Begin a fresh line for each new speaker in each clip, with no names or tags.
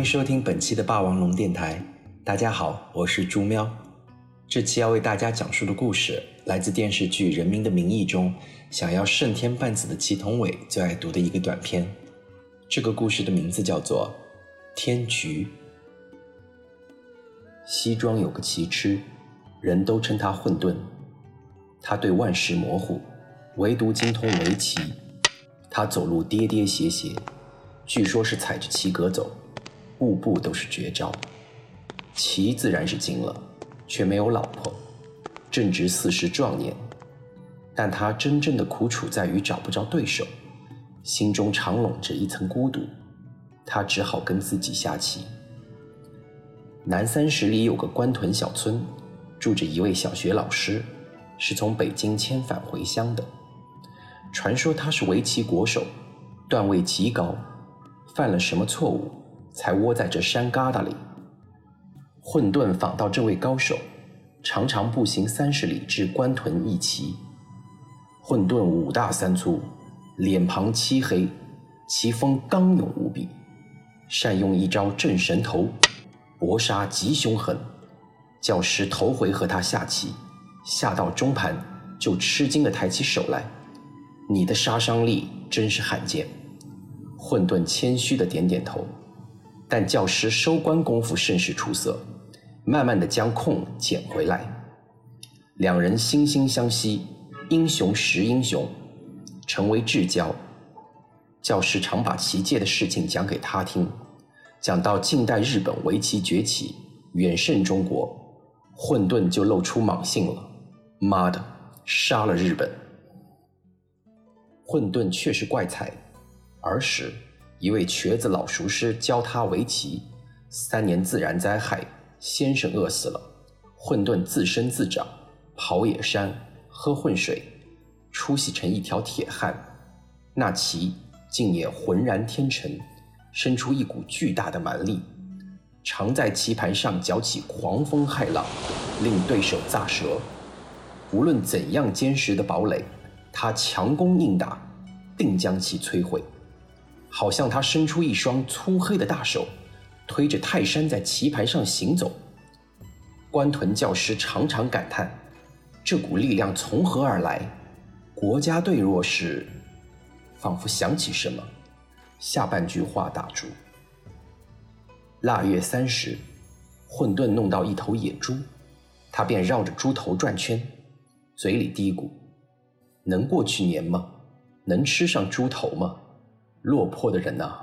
欢迎收听本期的霸王龙电台。大家好，我是朱喵。这期要为大家讲述的故事来自电视剧《人民的名义》中想要胜天半子的祁同伟最爱读的一个短篇。这个故事的名字叫做《天局》。西庄有个奇痴，人都称他混沌。他对万事模糊，唯独精通围棋。他走路跌跌斜斜，据说是踩着棋格走，步步都是绝招。棋自然是精了，却没有老婆，正值四十壮年。但他真正的苦楚在于找不着对手，心中常笼着一层孤独。他只好跟自己下棋。南三十里有个官屯小村，住着一位小学老师，是从北京迁返回乡的。传说他是围棋国手，段位极高，犯了什么错误，才窝在这山旮旯里。混沌访到这位高手，常常步行三十里至官屯一棋。混沌五大三粗，脸庞漆黑，棋风刚勇无比，善用一招镇神头，搏杀极凶狠。教师头回和他下棋，下到中盘就吃惊的抬起手来。你的杀伤力真是罕见。混沌谦虚的点点头，但教师收官功夫甚是出色，慢慢的将空捡回来。两人惺惺相惜，英雄识英雄，成为至交。教师常把棋界的事情讲给他听，讲到近代日本围棋崛起，远胜中国，混沌就露出莽性了。妈的，杀了日本！混沌却是怪才。儿时，一位瘸子老熟师教他围棋，三年自然灾害，先生饿死了，混沌自生自长，跑野山，喝混水，出息成一条铁汉。那棋竟也浑然天成，生出一股巨大的蛮力，常在棋盘上搅起狂风骇浪，令对手咋舌。无论怎样坚实的堡垒。他强攻硬打，定将其摧毁。好像他伸出一双粗黑的大手，推着泰山在棋盘上行走。关屯教师常常感叹：这股力量从何而来？国家队若是……仿佛想起什么，下半句话打住。腊月三十，混沌弄到一头野猪，他便绕着猪头转圈，嘴里嘀咕。能过去年吗？能吃上猪头吗？落魄的人呐！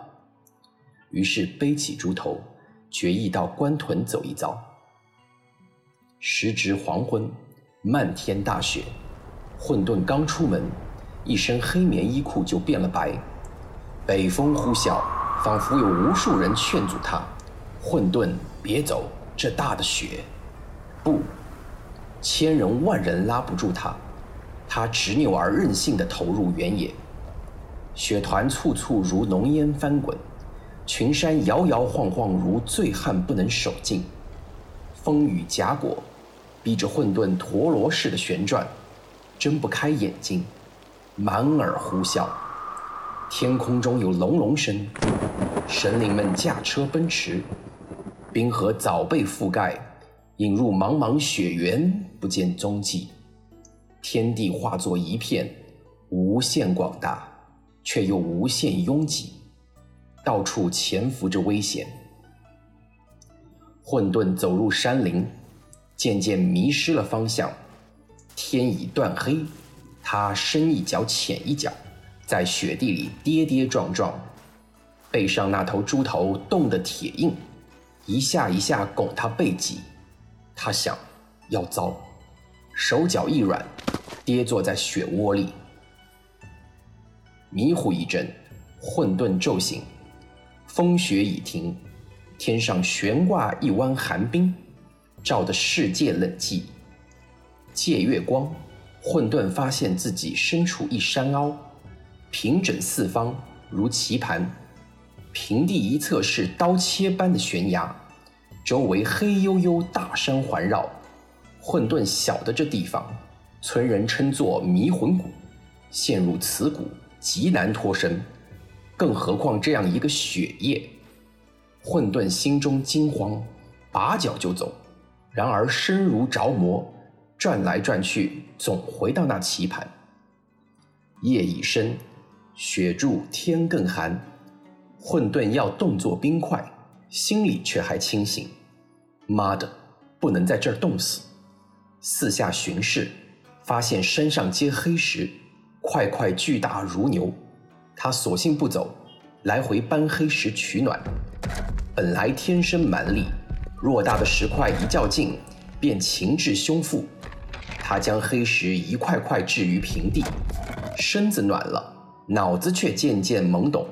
于是背起猪头，决意到关屯走一遭。时值黄昏，漫天大雪，混沌刚出门，一身黑棉衣裤就变了白。北风呼啸，仿佛有无数人劝阻他：“混沌，别走，这大的雪！”不，千人万人拉不住他。他执拗而任性地投入原野，雪团簇簇如浓烟翻滚，群山摇摇晃晃如醉汉不能守静，风雨夹裹，逼着混沌陀螺似的旋转，睁不开眼睛，满耳呼啸。天空中有隆隆声，神灵们驾车奔驰，冰河早被覆盖，引入茫茫雪原，不见踪迹。天地化作一片，无限广大，却又无限拥挤，到处潜伏着危险。混沌走入山林，渐渐迷失了方向。天已断黑，他深一脚浅一脚，在雪地里跌跌撞撞，背上那头猪头冻得铁硬，一下一下拱他背脊。他想，要糟，手脚一软。跌坐在雪窝里，迷糊一阵，混沌骤醒，风雪已停，天上悬挂一弯寒冰，照得世界冷寂。借月光，混沌发现自己身处一山凹，平整四方如棋盘，平地一侧是刀切般的悬崖，周围黑黝黝大山环绕。混沌晓得这地方。村人称作迷魂谷，陷入此谷极难脱身，更何况这样一个雪夜。混沌心中惊慌，拔脚就走。然而身如着魔，转来转去，总回到那棋盘。夜已深，雪住天更寒。混沌要动作冰块，心里却还清醒。妈的，不能在这儿冻死！四下巡视，发现山上皆黑石，块块巨大如牛。他索性不走，来回搬黑石取暖。本来天生蛮力，偌大的石块一较劲，便擒至胸腹。他将黑石一块块置于平地，身子暖了，脑子却渐渐懵懂。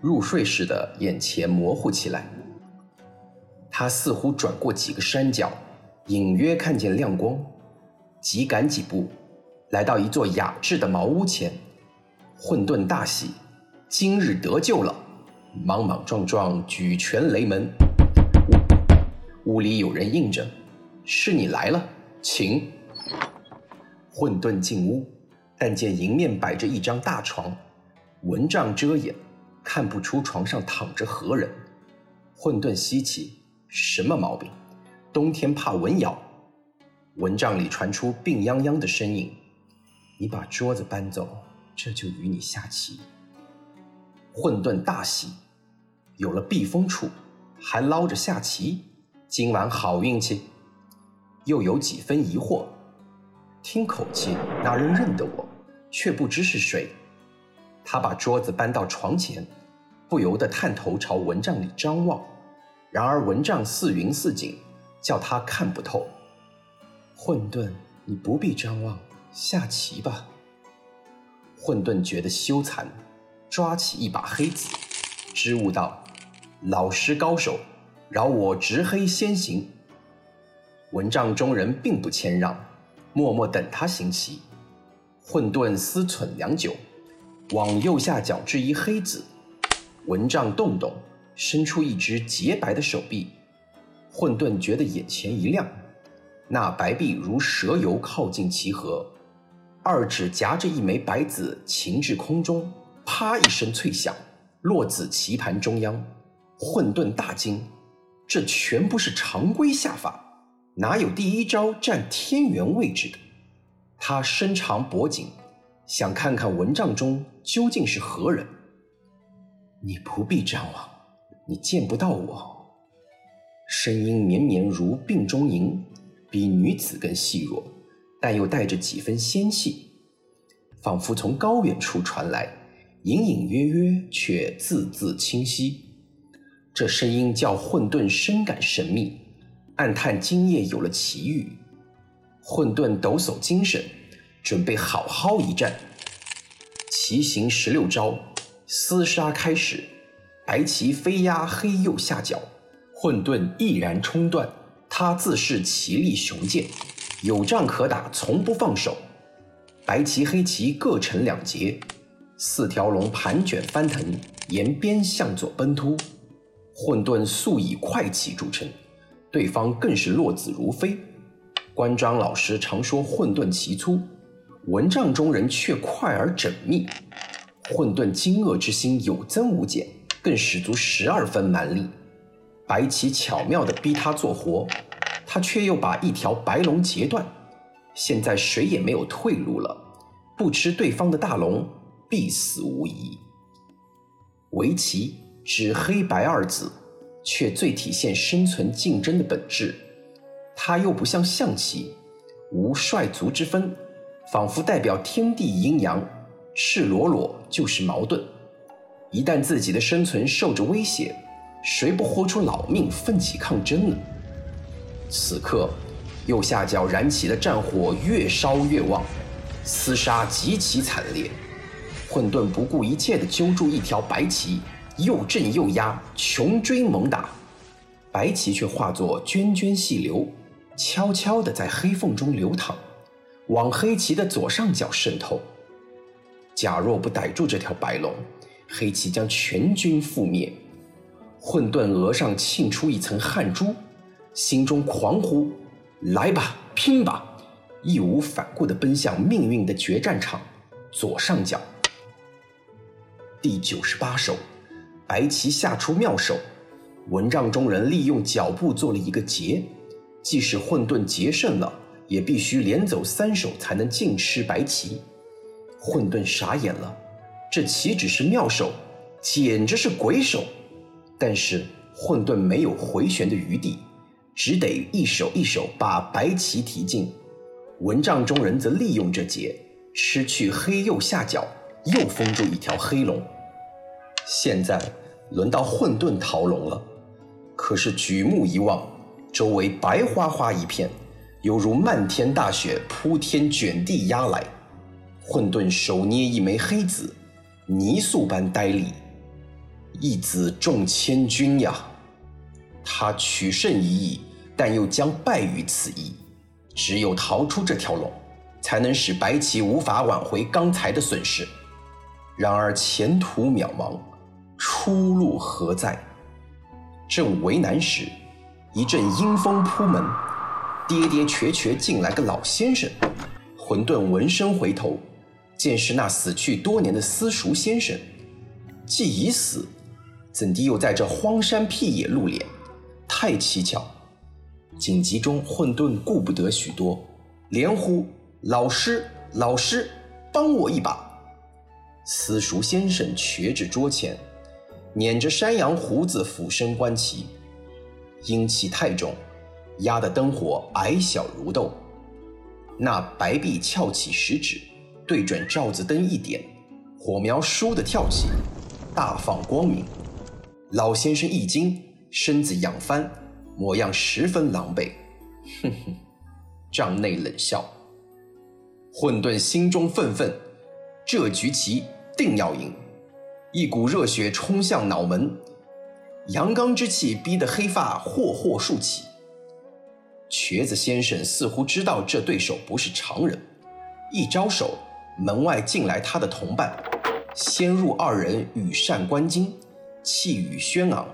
入睡时的，眼前模糊起来。他似乎转过几个山脚，隐约看见亮光，急赶几步，来到一座雅致的茅屋前。混沌大喜，今日得救了，莽莽撞撞举拳雷门。屋里有人应着：“是你来了，请。”混沌进屋，但见迎面摆着一张大床，蚊帐遮掩。看不出床上躺着何人，混沌稀奇，什么毛病？冬天怕蚊咬。蚊帐里传出病殃殃的声音：“你把桌子搬走，这就与你下棋。”混沌大喜，有了避风处，还捞着下棋，今晚好运气。又有几分疑惑，听口气，那人认得我，却不知是谁。他把桌子搬到床前，不由得探头朝蚊帐里张望。然而蚊帐似云似景，叫他看不透。混沌，你不必张望，下棋吧。混沌觉得羞惭，抓起一把黑子，支吾道：“老师高手，饶我执黑先行。”蚊帐中人并不谦让，默默等他行棋。混沌思忖良久。往右下角置一黑子，蚊帐动动，伸出一只洁白的手臂。混沌觉得眼前一亮，那白臂如蛇游靠近棋盒，二指夹着一枚白子擒至空中，啪一声脆响，落子棋盘中央。混沌大惊，这全不是常规下法，哪有第一招占天元位置的？他伸长脖颈。想看看蚊帐中究竟是何人？你不必张望，你见不到我。声音绵绵如病中吟，比女子更细弱，但又带着几分仙气，仿佛从高远处传来，隐隐约约却字字清晰。这声音叫混沌深感神秘，暗叹今夜有了奇遇。混沌抖擞精神。准备好好一战。棋行十六招，厮杀开始。白棋飞压黑右下角，混沌毅然冲断。他自是棋力雄健，有仗可打，从不放手。白棋黑棋各成两截，四条龙盘卷翻腾，沿边向左奔突。混沌素以快棋著称，对方更是落子如飞。关张老师常说混沌棋粗。蚊帐中人却快而缜密，混沌惊愕之心有增无减，更使足十二分蛮力。白棋巧妙地逼他做活，他却又把一条白龙截断。现在谁也没有退路了，不吃对方的大龙，必死无疑。围棋指黑白二子，却最体现生存竞争的本质。它又不像象棋，无帅卒之分。仿佛代表天地阴阳，赤裸裸就是矛盾。一旦自己的生存受着威胁，谁不豁出老命奋起抗争呢？此刻，右下角燃起的战火越烧越旺，厮杀极其惨烈。混沌不顾一切地揪住一条白旗，又震又压，穷追猛打。白旗却化作涓涓细流，悄悄地在黑缝中流淌。往黑棋的左上角渗透。假若不逮住这条白龙，黑棋将全军覆灭。混沌额上沁出一层汗珠，心中狂呼：“来吧，拼吧！”义无反顾地奔向命运的决战场。左上角，第九十八手，白棋下出妙手，蚊帐中人利用脚步做了一个结，即使混沌劫胜了，也必须连走三手才能尽吃白棋。混沌傻眼了，这岂止是妙手，简直是鬼手！但是混沌没有回旋的余地，只得一手一手把白棋提进。蚊帐中人则利用这劫，吃去黑右下角，又封住一条黑龙。现在轮到混沌逃龙了。可是举目一望，周围白花花一片，犹如漫天大雪铺天卷地压来。混沌手捏一枚黑子，泥塑般呆立。一子重千钧呀！他取胜一役，但又将败于此役。只有逃出这条龙，才能使白棋无法挽回刚才的损失。然而前途渺茫，出路何在？正为难时，一阵阴风扑门，跌跌瘸瘸进来个老先生。混沌闻声回头，见是那死去多年的私塾先生。既已死，怎地又在这荒山僻野露脸？太蹊跷！紧急中，混沌顾不得许多，连呼：“老师，老师，帮我一把！”私塾先生瘸至桌前。捻着山羊胡子，俯身观棋，阴气太重，压得灯火矮小如豆。那白臂翘起食指，对准罩子灯一点，火苗倏地跳起，大放光明。老先生一惊，身子仰翻，模样十分狼狈。哼哼，帐内冷笑。混沌心中愤愤，这局棋定要赢。一股热血冲向脑门，阳刚之气逼得黑发霍霍竖起。瘸子先生似乎知道这对手不是常人，一招手，门外进来他的同伴，先入二人羽扇纶巾，气宇轩昂，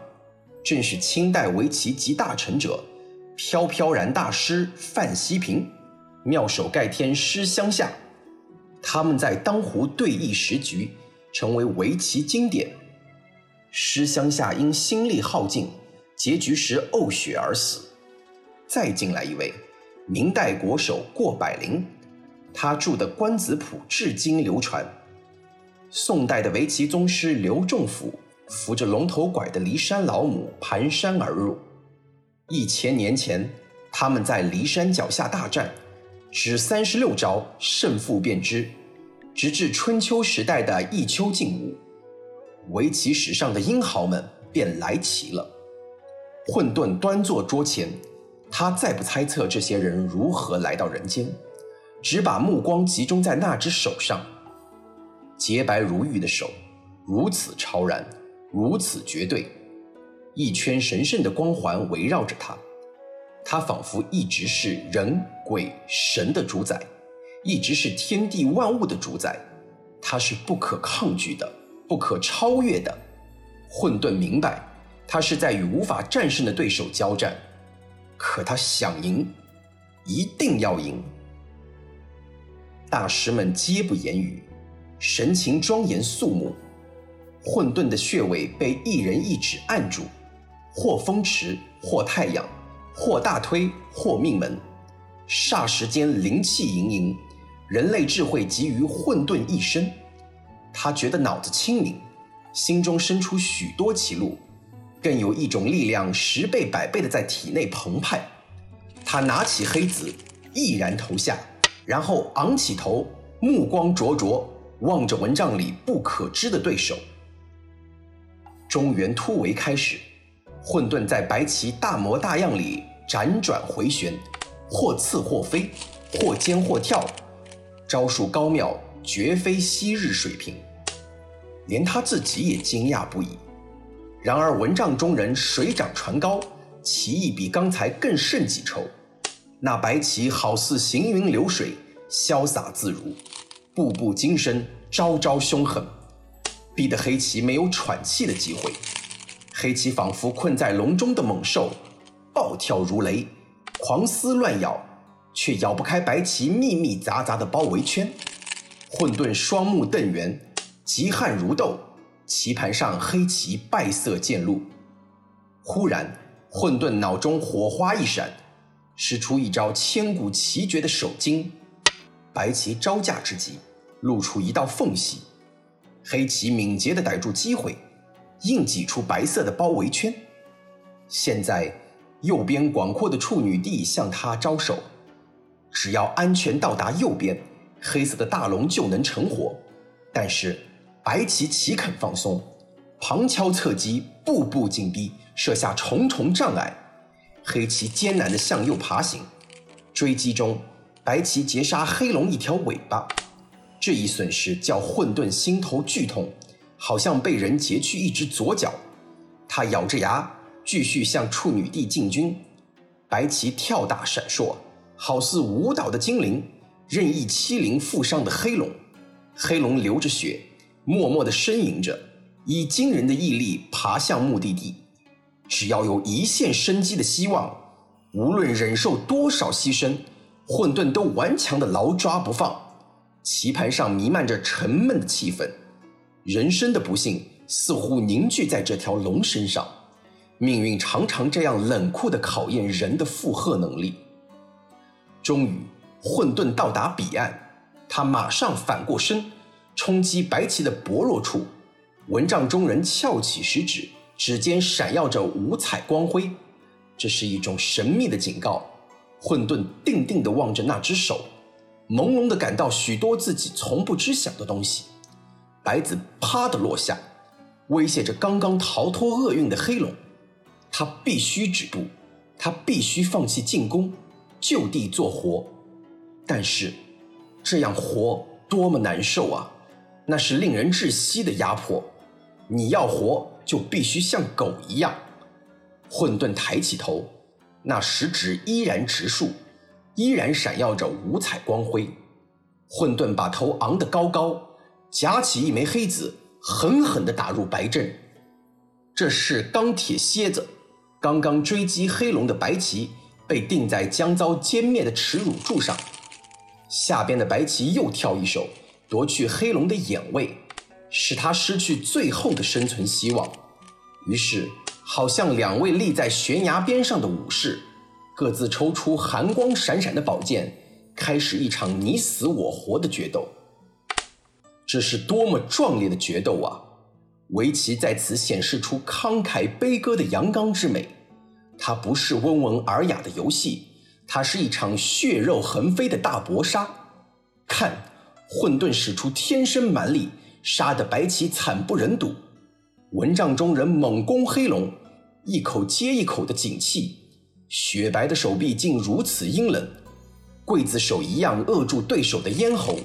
正是清代围棋集大成者飘飘然大师范希平，妙手盖天诗相下。他们在当湖对弈十局。成为围棋经典。师乡下因心力耗尽，结局时呕血而死。再进来一位，明代国手过百龄，他著的《观子谱》至今流传。宋代的围棋宗师刘仲甫，扶着龙头拐的骊山老母蹒跚而入。一千年前，他们在骊山脚下大战，只三十六招，胜负便知。直至春秋时代的弈秋尽无，围棋史上的英豪们便来齐了。混沌端坐桌前，他再不猜测这些人如何来到人间，只把目光集中在那只手上。洁白如玉的手，如此超然，如此绝对，一圈神圣的光环围绕着他，他仿佛一直是人鬼神的主宰。一直是天地万物的主宰，他是不可抗拒的，不可超越的。混沌明白，他是在与无法战胜的对手交战，可他想赢，一定要赢。大师们皆不言语，神情庄严肃穆。混沌的穴位被一人一指按住，或风池，或太阳，或大推，或命门。霎时间灵气盈盈。人类智慧集于混沌一身，他觉得脑子清明，心中生出许多歧路，更有一种力量十倍百倍的在体内澎湃。他拿起黑子，毅然投下，然后昂起头，目光灼灼望着蚊帐里不可知的对手。中原突围开始，混沌在白棋大模大样里辗转回旋，或刺或飞，或尖或跳。招数高妙，绝非昔日水平，连他自己也惊讶不已。然而蚊帐中人水涨船高，棋艺比刚才更胜几筹。那白棋好似行云流水，潇洒自如，步步惊身，招招凶狠，逼得黑棋没有喘气的机会。黑棋仿佛困在笼中的猛兽，暴跳如雷，狂撕乱咬。却咬不开白棋密密匝匝的包围圈，混沌双目瞪圆，极汗如豆，棋盘上黑棋败色渐露。忽然，混沌脑中火花一闪，使出一招千古奇绝的手筋。白棋招架之际，露出一道缝隙，黑棋敏捷地逮住机会，硬挤出白色的包围圈。现在，右边广阔的处女地向他招手，只要安全到达右边，黑色的大龙就能成活。但是，白棋岂肯放松？旁敲侧击，步步紧逼，设下重重障碍。黑棋艰难地向右爬行，追击中，白棋截杀黑龙一条尾巴。这一损失叫混沌心头剧痛，好像被人截去一只左脚。他咬着牙，继续向处女地进军。白棋跳大闪烁，好似舞蹈的精灵，任意欺凌负伤的黑龙。黑龙流着血，默默地呻吟着。以惊人的毅力爬向目的地，只要有一线生机的希望，无论忍受多少牺牲，混沌都顽强的牢抓不放。棋盘上弥漫着沉闷的气氛，人生的不幸似乎凝聚在这条龙身上。命运常常这样冷酷的考验人的负荷能力。终于，混沌到达彼岸，他马上反过身，冲击白棋的薄弱处。蚊帐中人翘起食指，指尖闪耀着五彩光辉，这是一种神秘的警告。混沌定定地望着那只手，朦胧地感到许多自己从不知晓的东西。白子啪地落下，威胁着刚刚逃脱厄运的黑龙。他必须止步，他必须放弃进攻，就地做活。但是，这样活多么难受啊！那是令人窒息的压迫。你要活，就必须像狗一样。混沌抬起头，那食指依然直竖，依然闪耀着五彩光辉。混沌把头昂得高高，夹起一枚黑子，狠狠地打入白阵。这是钢铁蝎子，刚刚追击黑龙的白棋被钉在将遭歼灭的耻辱柱上。下边的白棋又跳一手，夺去黑龙的眼位。使他失去最后的生存希望，于是，好像两位立在悬崖边上的武士，各自抽出寒光闪闪的宝剑，开始一场你死我活的决斗。这是多么壮烈的决斗啊！围棋在此显示出慷慨悲歌的阳刚之美。它不是温文尔雅的游戏，它是一场血肉横飞的大搏杀。看，混沌使出天生蛮力。杀得白棋惨不忍睹，蚊帐中人猛攻黑龙，一口接一口的紧气，雪白的手臂竟如此阴冷，刽子手一样扼住对手的咽喉。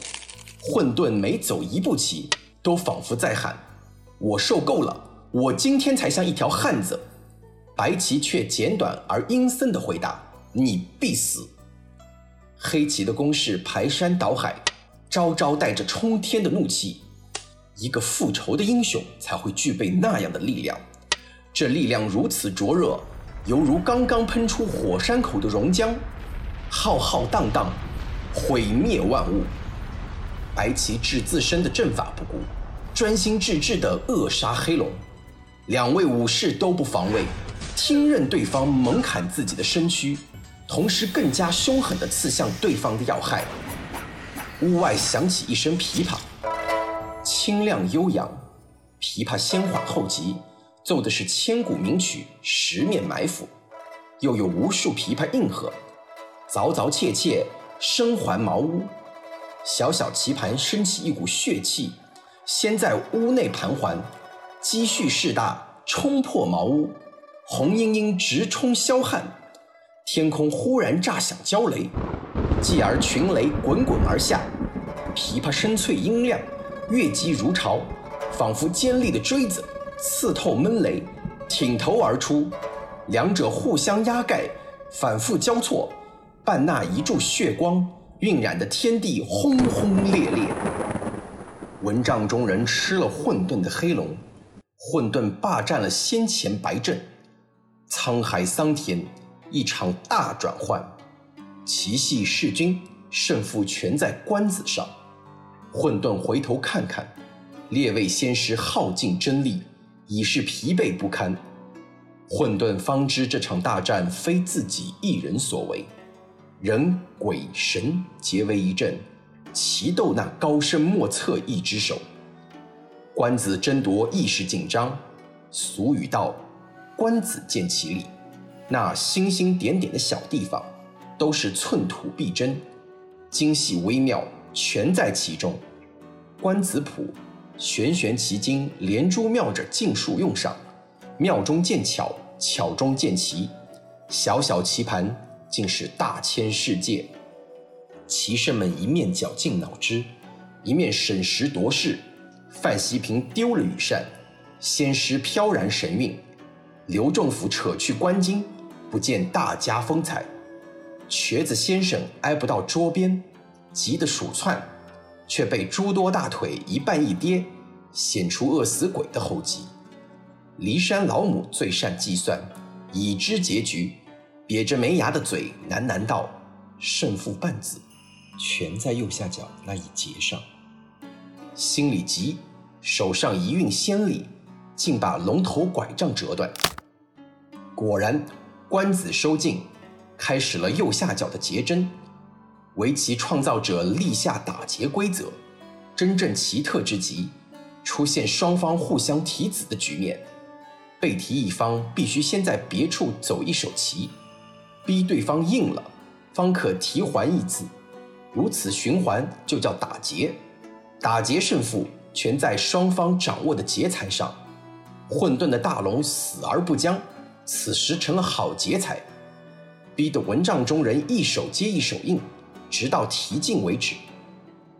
混沌每走一步棋，都仿佛在喊：“我受够了，我今天才像一条汉子。”白棋却简短而阴森的回答：“你必死。”黑棋的攻势排山倒海，招招带着冲天的怒气。一个复仇的英雄才会具备那样的力量，这力量如此灼热，犹如刚刚喷出火山口的熔浆，浩浩荡荡，毁灭万物。白棋置自身的阵法不顾，专心致志地扼杀黑龙。两位武士都不防卫，听任对方猛砍自己的身躯，同时更加凶狠地刺向对方的要害。屋外响起一声琵琶。清亮悠扬，琵琶先缓后急，奏的是千古名曲《十面埋伏》，又有无数琵琶应和，凿凿切切，声环茅屋。小小棋盘升起一股血气，先在屋内盘桓，积蓄势大，冲破茅屋。红莺莺直冲霄汉，天空忽然炸响焦雷，继而群雷滚滚而下，琵琶声脆音亮。乐击如潮，仿佛尖利的锥子刺透闷雷，挺头而出。两者互相压盖，反复交错，伴那一柱血光晕染的天地轰轰烈烈。蚊帐中人吃了混沌的黑龙，混沌霸占了先前白阵。沧海桑田，一场大转换。奇戏弑君，胜负全在官子上。混沌回头看看，列位仙师耗尽真力，已是疲惫不堪。混沌方知这场大战非自己一人所为，人鬼神结为一阵，齐斗那高深莫测一只手。官子争夺意识紧张，俗语道：“官子见其利。”那星星点点的小地方，都是寸土必争，精细微妙全在其中。观子谱，玄玄奇经，连珠妙着尽数用上，妙中见巧，巧中见奇，小小棋盘竟是大千世界。棋圣们一面绞尽脑汁，一面审时度势。范希平丢了羽扇，先师飘然神韵；刘仲甫扯去官巾，不见大家风采。瘸子先生挨不到桌边，急得鼠窜，却被诸多大腿一绊一跌，显出饿死鬼的后继。骊山老母最善计算，已知结局，瘪着没牙的嘴喃喃道：“胜负半子，全在右下角那一节上。”心里急，手上一运仙力，竟把龙头拐杖折断。果然，官子收尽，开始了右下角的结针。围棋创造者立下打劫规则，真正奇特之极，出现双方互相提子的局面。被提一方必须先在别处走一手棋，逼对方应了，方可提还一子。如此循环，就叫打劫。打劫胜负全在双方掌握的劫财上，混沌的大龙死而不僵，此时成了好劫财，逼得蚊帐中人一手接一手应，直到提尽为止。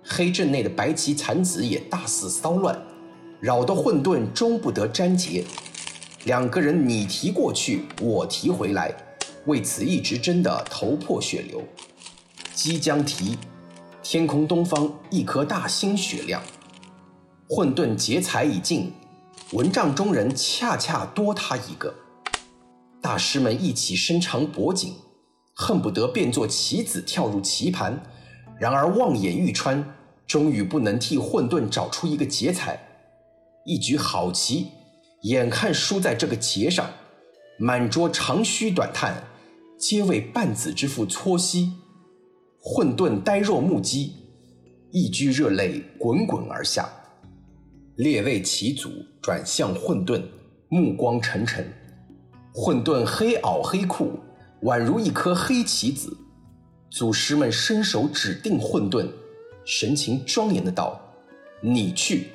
黑阵内的白棋残子也大肆骚乱，扰得混沌终不得粘结。两个人你提过去，我提回来，为此一直争得头破血流。即将提。天空东方一颗大星雪亮，混沌劫财已尽，蚊帐中人恰恰多他一个。大师们一起伸长脖颈，恨不得变作棋子跳入棋盘，然而望眼欲穿，终于不能替混沌找出一个劫财。一局好棋，眼看输在这个劫上，满桌长吁短叹，皆为半子之父搓膝。混沌呆若木鸡，一掬热泪滚滚而下。列位棋祖转向混沌，目光沉沉。混沌黑袄黑裤，宛如一颗黑棋子。祖师们伸手指定混沌，神情庄严的道：“你去，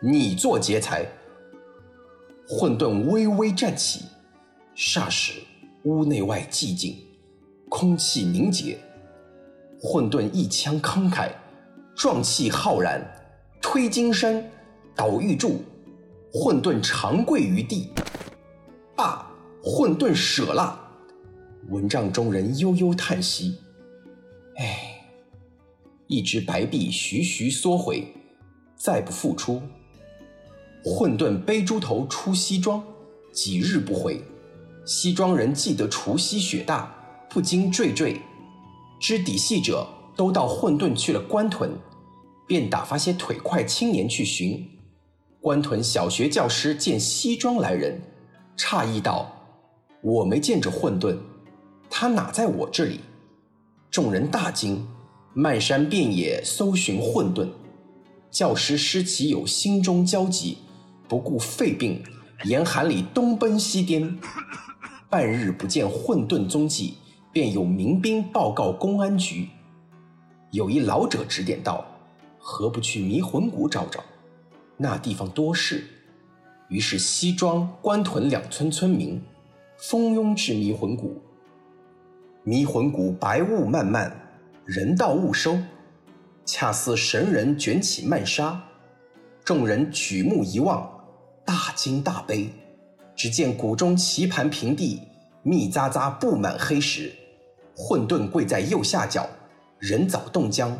你做劫财。”混沌微微站起，霎时屋内外寂静，空气凝结。混沌一腔慷慨，壮气浩然，推金山，倒玉柱，混沌长跪于地。罢，混沌舍了。蚊帐中人悠悠叹息：“唉。”一只白臂徐徐缩回，再不复出。混沌背猪头出西庄，几日不回，西庄人记得除夕雪大，不禁惴惴。知底细者都到混沌去了官屯，便打发些腿快青年去寻。官屯小学教师见西庄来人，诧异道：“我没见着混沌，他哪在我这里？”众人大惊，漫山遍野搜寻混沌。教师失其友，心中焦急，不顾肺病，严寒里东奔西颠，半日不见混沌踪迹。便有民兵报告公安局，有一老者指点道：“何不去迷魂谷找找？那地方多事。”于是西庄、关屯两村村民蜂拥至迷魂谷。迷魂谷白雾漫漫，人道雾收，恰似神人卷起曼纱。众人举目一望，大惊大悲。只见谷中棋盘平地，密匝匝布满黑石。混沌跪在右下角，人早冻僵，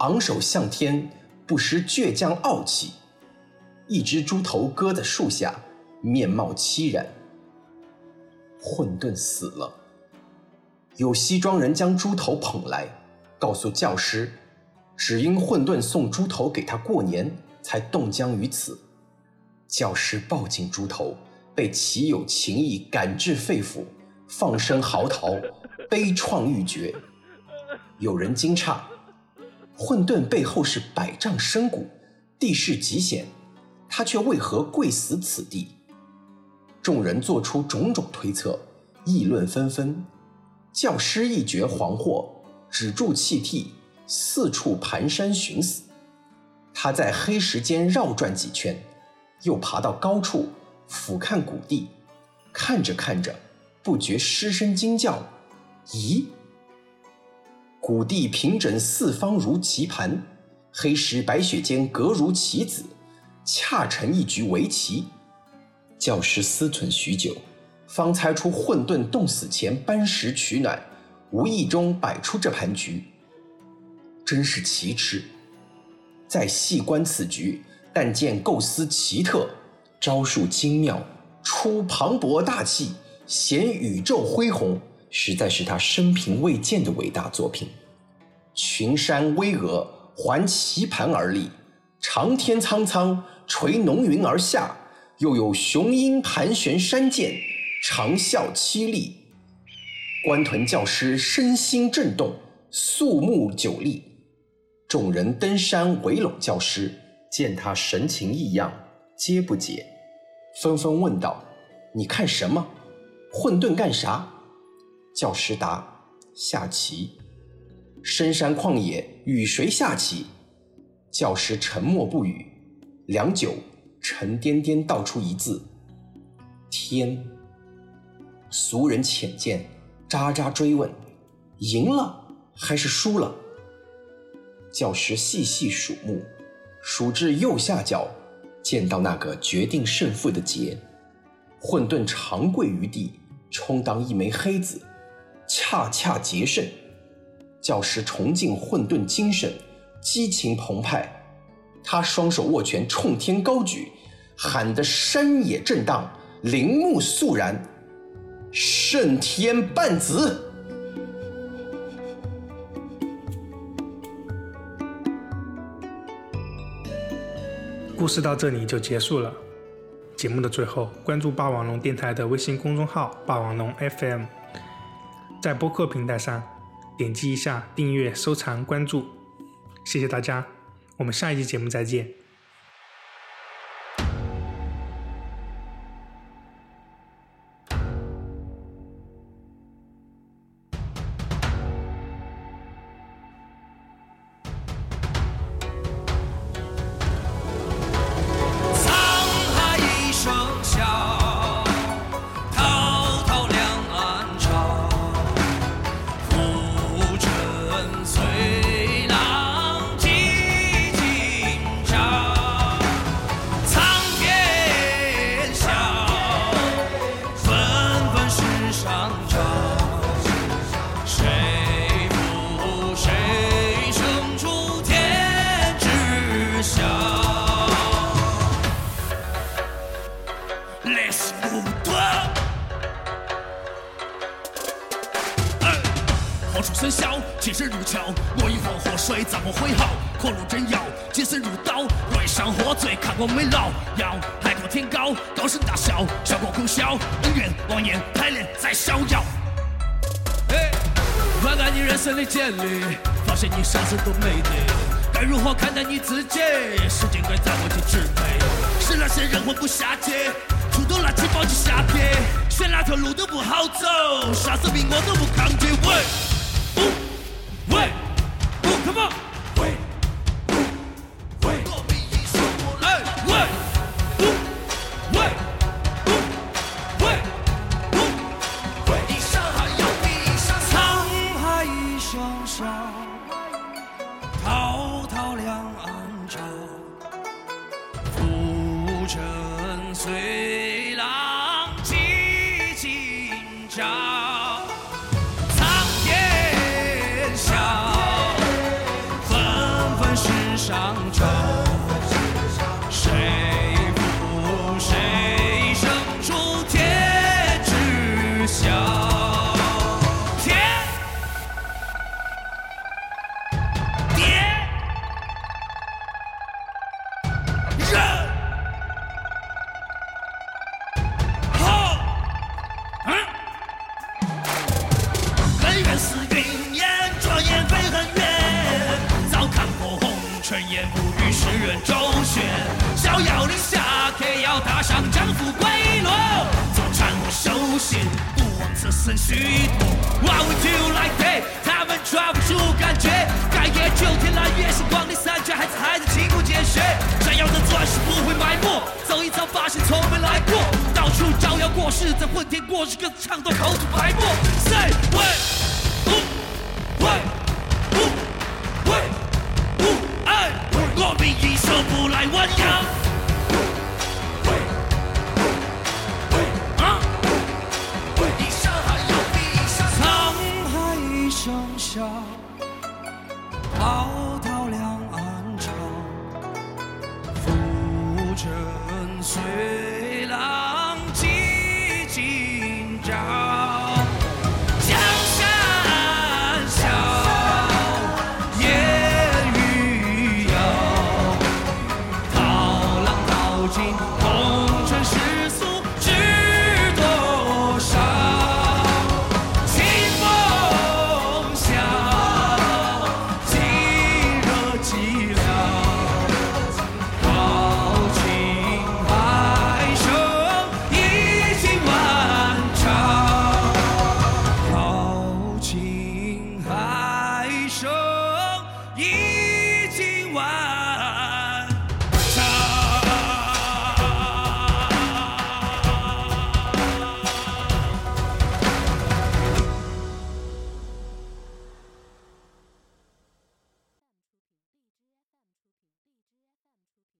昂首向天，不失倔强傲气。一只猪头搁在树下，面貌凄然。混沌死了。有西庄人将猪头捧来，告诉教师，只因混沌送猪头给他过年，才冻僵于此。教师抱紧猪头，被其有情意感至肺腑，放声嚎啕，悲怆欲绝。有人惊诧：混沌背后是百丈深谷，地势极险，他却为何跪死此地？众人做出种种推测，议论纷纷。教师一觉惶惑，止住气涕，四处蹒跚寻死。他在黑石间绕转几圈，又爬到高处。俯瞰谷地，看着看着，不觉失声惊叫：“咦！”谷地平整四方如棋盘，黑石白雪间隔如棋子，恰成一局围棋。教师思忖许久，方猜出混沌冻死前搬石取暖，无意中摆出这盘局。真是奇耻！再细观此局，但见构思奇特。招数精妙，出磅礴大气，显宇宙恢宏，实在是他生平未见的伟大作品。群山巍峨，环棋盘而立；长天苍苍，垂浓云而下；又有雄鹰盘旋山涧，长啸凄厉。官屯教师身心震动，肃穆久立。众人登山围拢教师，见他神情异样。皆不解，纷纷问道：“你看什么？混沌干啥？”教师答：“下棋。”深山旷野，与谁下棋？教师沉默不语。良久，沉甸甸道出一字：“天。”俗人浅见，渣渣追问：“赢了还是输了？”教师细细数目，数至右下角。见到那个决定胜负的劫，混沌长跪于地，充当一枚黑子，恰恰劫胜。教师崇敬混沌精神，激情澎湃。他双手握拳，冲天高举，喊得山野震荡，林木肃然。胜天半子。
故事到这里就结束了。节目的最后，关注霸王龙电台的微信公众号“霸王龙 FM”，在播客平台上点击一下订阅、收藏、关注，谢谢大家，我们下一期节目再见。
发现你啥事都没得，该如何看待你自己？时间该在我去支配。是那些人混不下去，出动拿起包去下撇，选哪条路都不好走，啥子命我都不抗拒。喂，喂，喂，come on。枉此生虚度。What we do like that？他们抓不住感觉，该夜九天揽月，星光里三绝，孩子还在勤工俭学，闪耀的钻石不会埋没，走一遭发现从没来过，到处招摇过市，在混天过日，各自唱到口吐白沫。Say what？喂喂喂哎，我们一生不来弯腰。笑，滔滔两岸潮。浮沉随